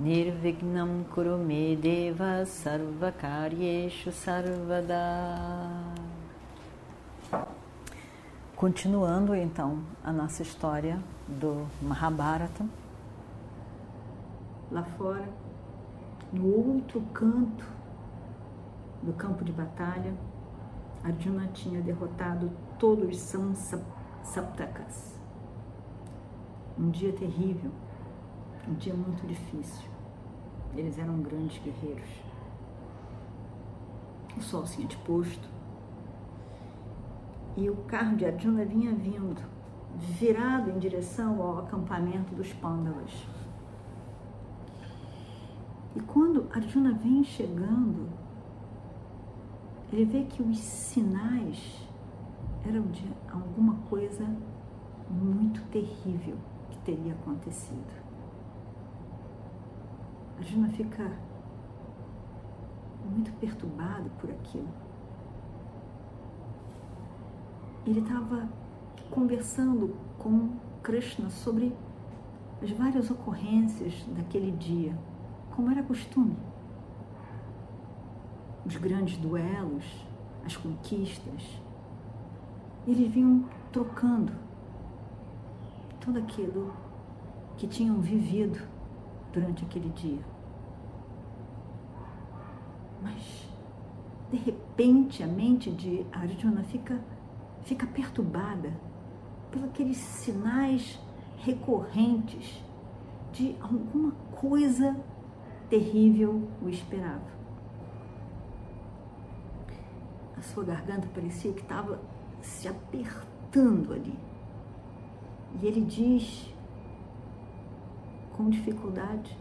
Nirvignam Kurume Deva Sarvakaryeshu Sarvada Continuando então a nossa história do Mahabharata. Lá fora, no outro canto do campo de batalha, Arjuna tinha derrotado todos os Saptakas. Um dia terrível, um dia muito difícil. Eles eram grandes guerreiros. O sol se tinha posto e o carro de Arjuna vinha vindo, virado em direção ao acampamento dos Pandavas. E quando Arjuna vem chegando, ele vê que os sinais eram de alguma coisa muito terrível que teria acontecido. Arjuna fica muito perturbado por aquilo. Ele estava conversando com Krishna sobre as várias ocorrências daquele dia, como era costume. Os grandes duelos, as conquistas. Eles vinham trocando tudo aquilo que tinham vivido durante aquele dia. Mas, de repente, a mente de Arjuna fica fica perturbada por aqueles sinais recorrentes de alguma coisa terrível o esperava. A sua garganta parecia que estava se apertando ali. E ele diz com dificuldade,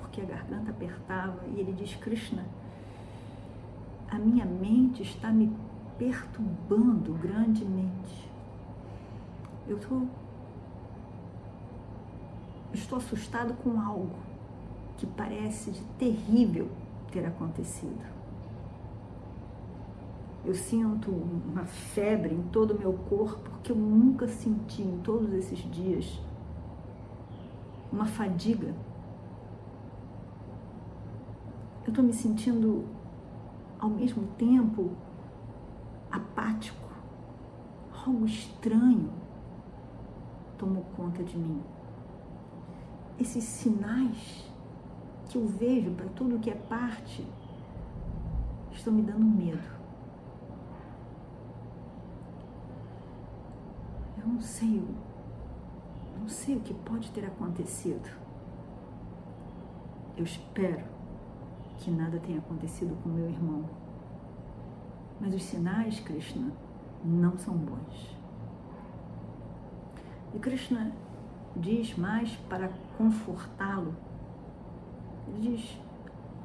porque a garganta apertava, e ele diz: Krishna, a minha mente está me perturbando grandemente. Eu tô, estou assustado com algo que parece de terrível ter acontecido. Eu sinto uma febre em todo o meu corpo que eu nunca senti em todos esses dias. Uma fadiga. Eu estou me sentindo ao mesmo tempo apático, algo estranho tomou conta de mim. Esses sinais que eu vejo para tudo que é parte estão me dando medo. Eu não sei, não sei o que pode ter acontecido. Eu espero que nada tenha acontecido com meu irmão mas os sinais, Krishna, não são bons. E Krishna diz mais para confortá-lo. Ele diz: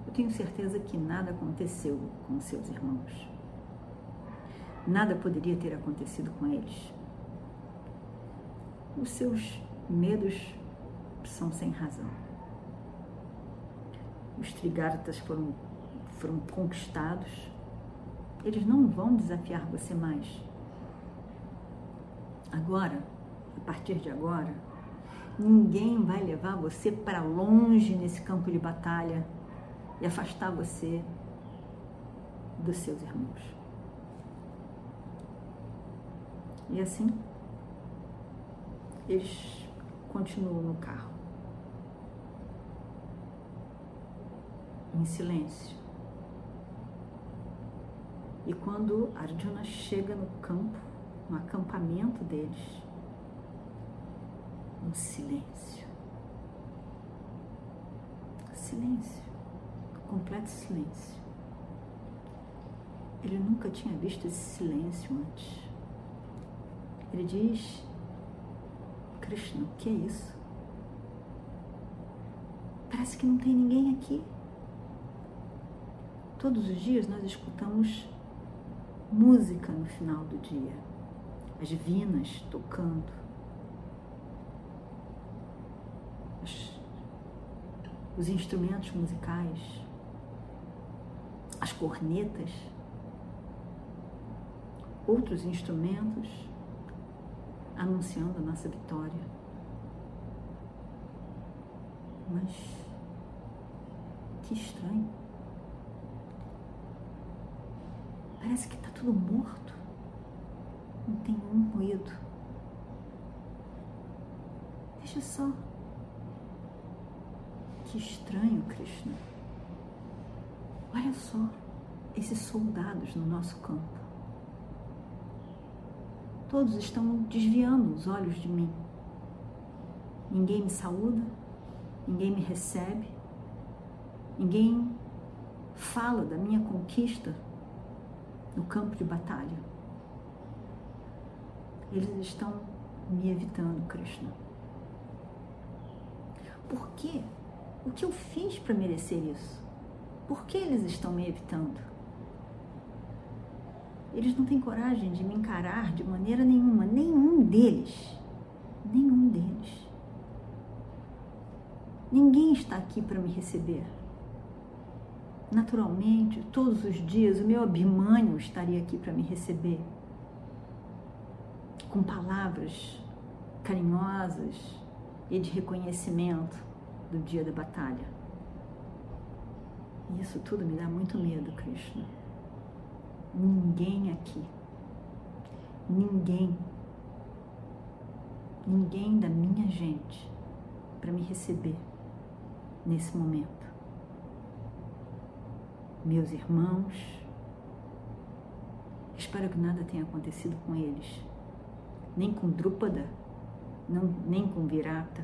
Eu tenho certeza que nada aconteceu com seus irmãos. Nada poderia ter acontecido com eles. Os seus medos são sem razão. Os trigartas foram, foram conquistados eles não vão desafiar você mais. Agora, a partir de agora, ninguém vai levar você para longe nesse campo de batalha e afastar você dos seus irmãos. E assim, eles continuam no carro, em silêncio. E quando Arjuna chega no campo, no acampamento deles, um silêncio. Silêncio. Completo silêncio. Ele nunca tinha visto esse silêncio antes. Ele diz: Krishna, o que é isso? Parece que não tem ninguém aqui. Todos os dias nós escutamos música no final do dia, as divinas tocando, os instrumentos musicais, as cornetas, outros instrumentos anunciando a nossa vitória. Mas que estranho. Parece que está tudo morto. Não tem um ruído. Veja só. Que estranho, Krishna. Olha só esses soldados no nosso campo. Todos estão desviando os olhos de mim. Ninguém me saúda, ninguém me recebe, ninguém fala da minha conquista no campo de batalha. Eles estão me evitando, Krishna. Por quê? O que eu fiz para merecer isso? Por que eles estão me evitando? Eles não têm coragem de me encarar de maneira nenhuma, nenhum deles. Nenhum deles. Ninguém está aqui para me receber. Naturalmente, todos os dias, o meu Abhimanyu estaria aqui para me receber. Com palavras carinhosas e de reconhecimento do dia da batalha. E isso tudo me dá muito medo, Krishna. Ninguém aqui, ninguém, ninguém da minha gente para me receber nesse momento. Meus irmãos, espero que nada tenha acontecido com eles, nem com Drúpada, não, nem com Virata.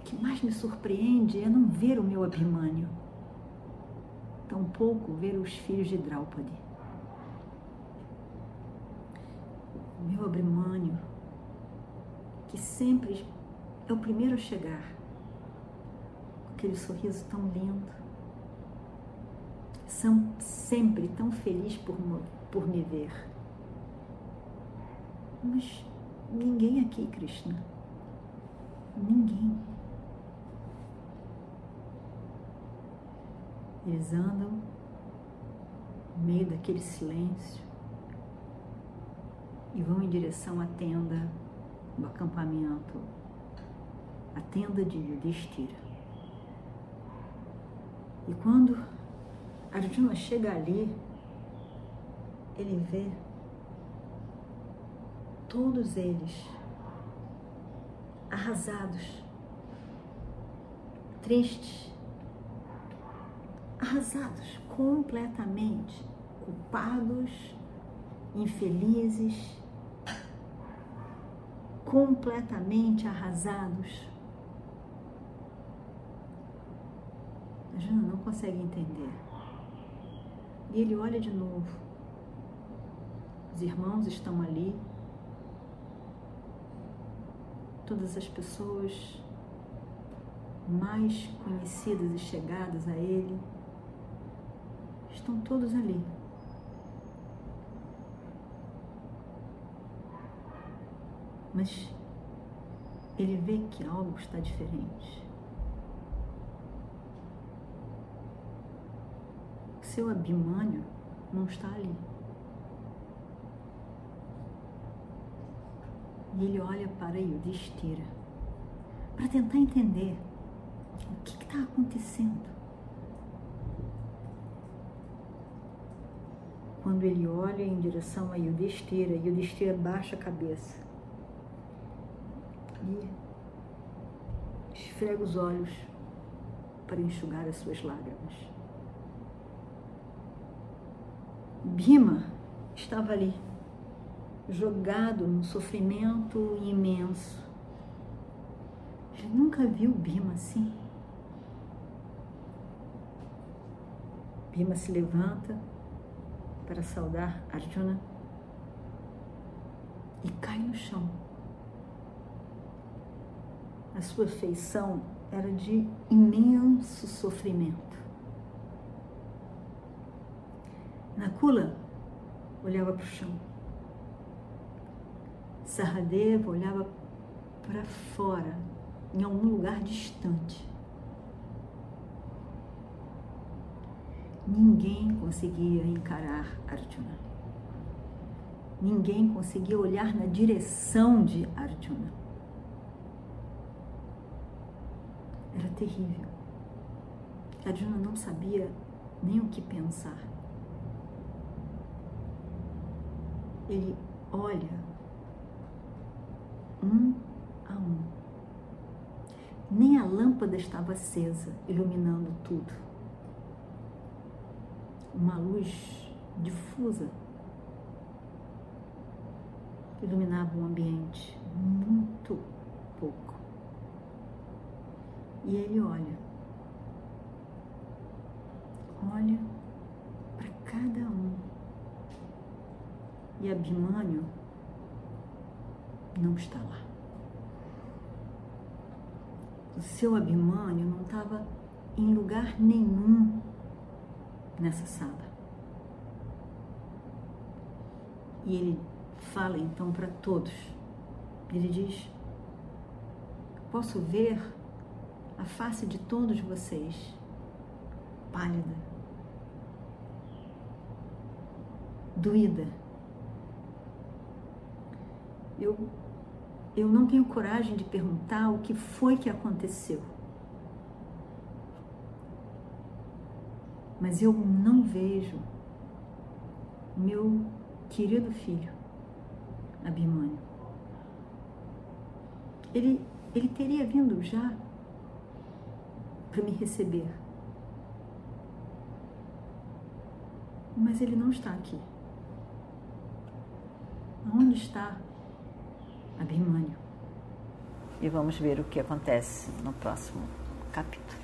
O que mais me surpreende é não ver o meu Abhimanyu tampouco ver os filhos de Draupadi. Meu Abrimânio, que sempre é o primeiro a chegar, com aquele sorriso tão lindo, são sempre tão feliz por, por me ver. Mas ninguém aqui, Krishna. Ninguém. Eles andam no meio daquele silêncio e vão em direção à tenda do acampamento, a tenda de Yudhishthira. E quando Arjuna chega ali, ele vê todos eles arrasados, tristes, arrasados completamente, culpados, infelizes, completamente arrasados. A Jana não consegue entender. E ele olha de novo. Os irmãos estão ali. Todas as pessoas mais conhecidas e chegadas a ele estão todos ali. Mas ele vê que algo está diferente. Seu Abimânio não está ali. E ele olha para Yudhishthira para tentar entender o que está acontecendo. Quando ele olha em direção a Yudhishthira, Yudhishthira baixa a cabeça e esfrega os olhos para enxugar as suas lágrimas. Bima estava ali, jogado num sofrimento imenso. Ele nunca viu Bima assim. Bima se levanta para saudar Arjuna e cai no chão. A sua feição era de imenso sofrimento. Nakula olhava para o chão. Saradeva olhava para fora, em algum lugar distante. Ninguém conseguia encarar Arjuna. Ninguém conseguia olhar na direção de Arjuna. Era terrível. Arjuna não sabia nem o que pensar. Ele olha um a um. Nem a lâmpada estava acesa, iluminando tudo. Uma luz difusa iluminava o ambiente, muito pouco. E ele olha, olha para cada um. E Abhimanyu não está lá. O seu Abhimanyu não estava em lugar nenhum nessa sala. E ele fala então para todos. Ele diz: Posso ver a face de todos vocês pálida, doída. Eu, eu não tenho coragem de perguntar o que foi que aconteceu. Mas eu não vejo meu querido filho. Abimânio. Ele, ele teria vindo já para me receber. Mas ele não está aqui. Onde está Abimânio? E vamos ver o que acontece no próximo capítulo.